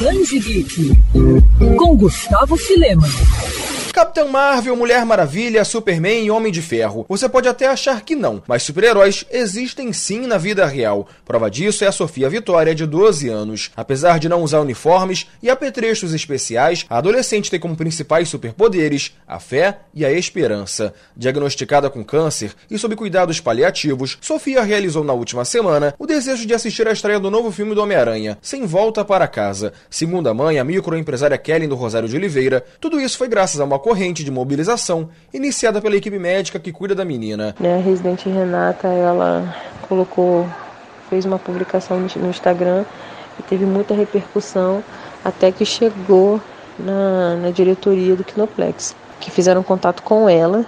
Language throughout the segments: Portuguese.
Transe Geek, com Gustavo Filema. Capitão Marvel, Mulher Maravilha, Superman e Homem de Ferro. Você pode até achar que não, mas super-heróis existem sim na vida real. Prova disso é a Sofia Vitória, de 12 anos. Apesar de não usar uniformes e apetrechos especiais, a adolescente tem como principais superpoderes a fé e a esperança. Diagnosticada com câncer e sob cuidados paliativos, Sofia realizou na última semana o desejo de assistir à estreia do novo filme do Homem-Aranha, Sem Volta para Casa. Segundo a mãe, a microempresária Kelly do Rosário de Oliveira, tudo isso foi graças a uma corrente de mobilização iniciada pela equipe médica que cuida da menina. A residente Renata, ela colocou, fez uma publicação no Instagram e teve muita repercussão até que chegou na, na diretoria do Kinoplex, que fizeram contato com ela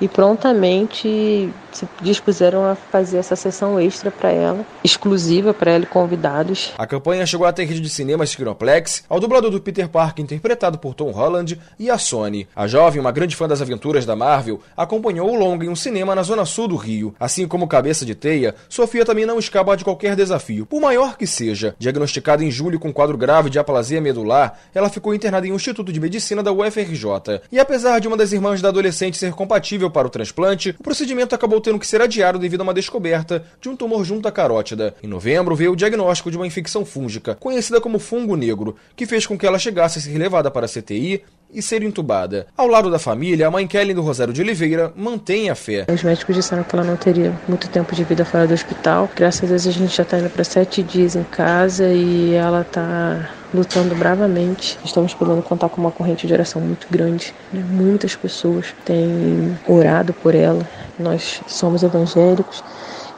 e prontamente se dispuseram a fazer essa sessão extra para ela, exclusiva para ela e convidados. A campanha chegou até a rede de cinemas Kinoplex, ao dublador do Peter Parker interpretado por Tom Holland e a Sony. A jovem, uma grande fã das aventuras da Marvel, acompanhou o longa em um cinema na zona sul do Rio. Assim como Cabeça de Teia, Sofia também não escapa de qualquer desafio, por maior que seja. Diagnosticada em julho com quadro grave de aplasia medular, ela ficou internada em um Instituto de Medicina da UFRJ. E apesar de uma das irmãs da adolescente ser compatível para o transplante, o procedimento acabou tendo que ser adiado devido a uma descoberta de um tumor junto à carótida. Em novembro, veio o diagnóstico de uma infecção fúngica, conhecida como fungo negro, que fez com que ela chegasse a ser levada para a CTI e ser entubada. Ao lado da família, a mãe Kelly do Rosário de Oliveira mantém a fé. Os médicos disseram que ela não teria muito tempo de vida fora do hospital. Graças a Deus a gente já está indo para sete dias em casa e ela está lutando bravamente. Estamos podendo contar com uma corrente de oração muito grande. Né? Muitas pessoas têm orado por ela. Nós somos evangélicos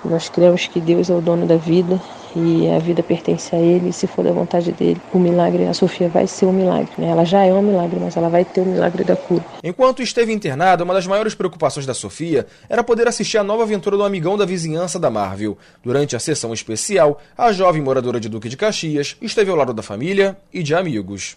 nós cremos que Deus é o dono da vida e a vida pertence a Ele, e se for da vontade dele, o milagre, a Sofia vai ser um milagre. Né? Ela já é um milagre, mas ela vai ter o milagre da cura. Enquanto esteve internada, uma das maiores preocupações da Sofia era poder assistir a nova aventura do amigão da vizinhança da Marvel. Durante a sessão especial, a jovem moradora de Duque de Caxias esteve ao lado da família e de amigos.